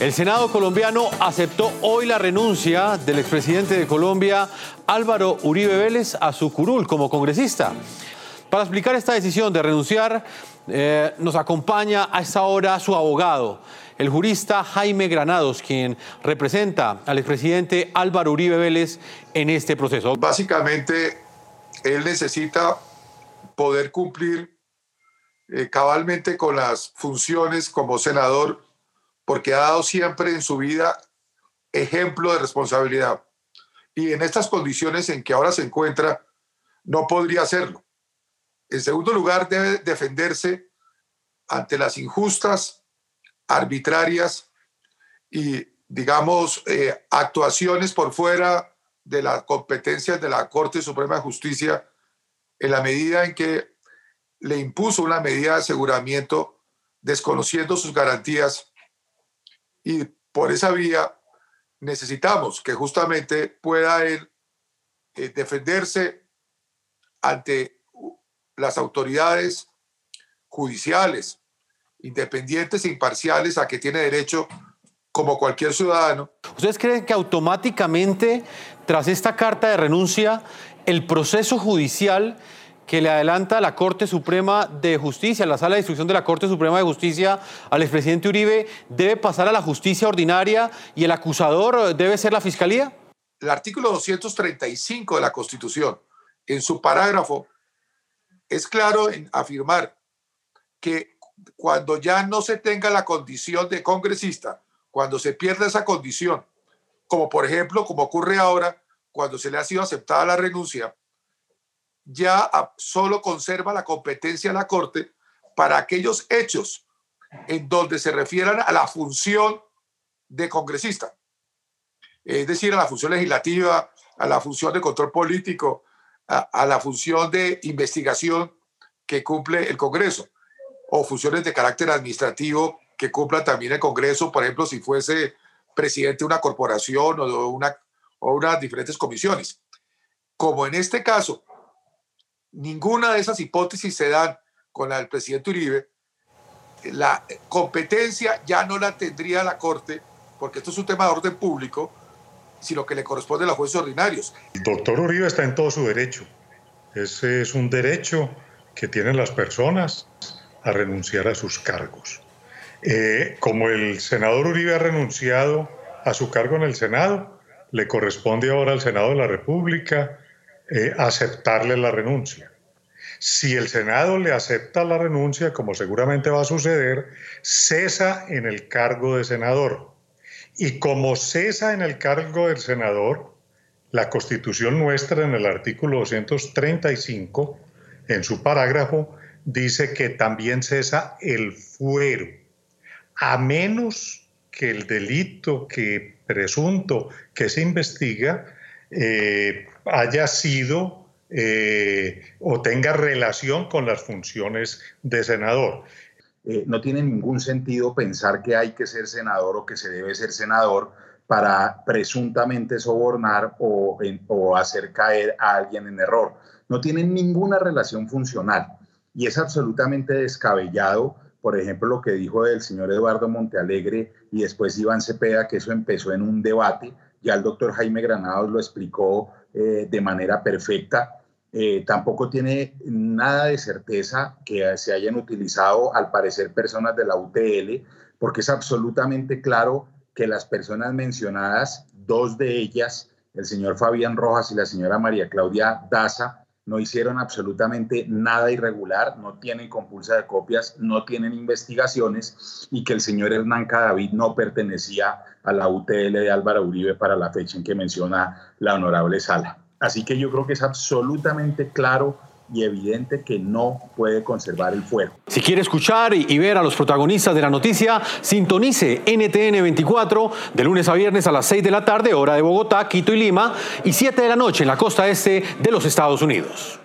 El Senado colombiano aceptó hoy la renuncia del expresidente de Colombia, Álvaro Uribe Vélez, a su curul como congresista. Para explicar esta decisión de renunciar, eh, nos acompaña a esta hora su abogado, el jurista Jaime Granados, quien representa al expresidente Álvaro Uribe Vélez en este proceso. Básicamente, él necesita poder cumplir eh, cabalmente con las funciones como senador porque ha dado siempre en su vida ejemplo de responsabilidad. Y en estas condiciones en que ahora se encuentra, no podría hacerlo. En segundo lugar, debe defenderse ante las injustas, arbitrarias y, digamos, eh, actuaciones por fuera de las competencias de la Corte Suprema de Justicia en la medida en que le impuso una medida de aseguramiento desconociendo sus garantías y por esa vía necesitamos que justamente pueda él eh, defenderse ante las autoridades judiciales, independientes e imparciales a que tiene derecho como cualquier ciudadano. ¿Ustedes creen que automáticamente, tras esta carta de renuncia, el proceso judicial que le adelanta la Corte Suprema de Justicia, la sala de instrucción de la Corte Suprema de Justicia al expresidente Uribe, debe pasar a la justicia ordinaria y el acusador debe ser la Fiscalía? El artículo 235 de la Constitución, en su parágrafo, es claro en afirmar que cuando ya no se tenga la condición de congresista, cuando se pierda esa condición, como por ejemplo, como ocurre ahora, cuando se le ha sido aceptada la renuncia, ya solo conserva la competencia de la Corte para aquellos hechos en donde se refieran a la función de congresista, es decir, a la función legislativa, a la función de control político, a, la función de investigación que cumple el Congreso, o funciones de carácter administrativo que cumpla también el Congreso, por ejemplo, si fuese presidente de una corporación o de una, o unas diferentes comisiones. Como en este caso ninguna de esas hipótesis se dan con la del presidente Uribe, la competencia ya no la tendría la Corte, porque esto es un tema de orden público, sino que le corresponde a los jueces ordinarios. El doctor Uribe está en todo su derecho. Ese es un derecho que tienen las personas a renunciar a sus cargos. Eh, como el senador Uribe ha renunciado a su cargo en el Senado, le corresponde ahora al Senado de la República eh, aceptarle la renuncia. Si el Senado le acepta la renuncia, como seguramente va a suceder, cesa en el cargo de senador. Y como cesa en el cargo del senador, la Constitución nuestra en el artículo 235, en su parágrafo, dice que también cesa el fuero, a menos que el delito que presunto que se investiga eh, haya sido eh, o tenga relación con las funciones de senador. Eh, no tiene ningún sentido pensar que hay que ser senador o que se debe ser senador para presuntamente sobornar o, o hacer caer a alguien en error. No tienen ninguna relación funcional y es absolutamente descabellado, por ejemplo, lo que dijo el señor Eduardo Montealegre y después Iván Cepeda, que eso empezó en un debate ya el doctor Jaime Granados lo explicó eh, de manera perfecta. Eh, tampoco tiene nada de certeza que se hayan utilizado, al parecer, personas de la UTL, porque es absolutamente claro que las personas mencionadas, dos de ellas, el señor Fabián Rojas y la señora María Claudia Daza, no hicieron absolutamente nada irregular, no tienen compulsa de copias, no tienen investigaciones y que el señor Hernán Cadavid no pertenecía a la UTL de Álvaro Uribe para la fecha en que menciona la honorable sala. Así que yo creo que es absolutamente claro y evidente que no puede conservar el fuero. Si quiere escuchar y ver a los protagonistas de la noticia, sintonice NTN 24 de lunes a viernes a las 6 de la tarde, hora de Bogotá, Quito y Lima, y 7 de la noche en la costa este de los Estados Unidos.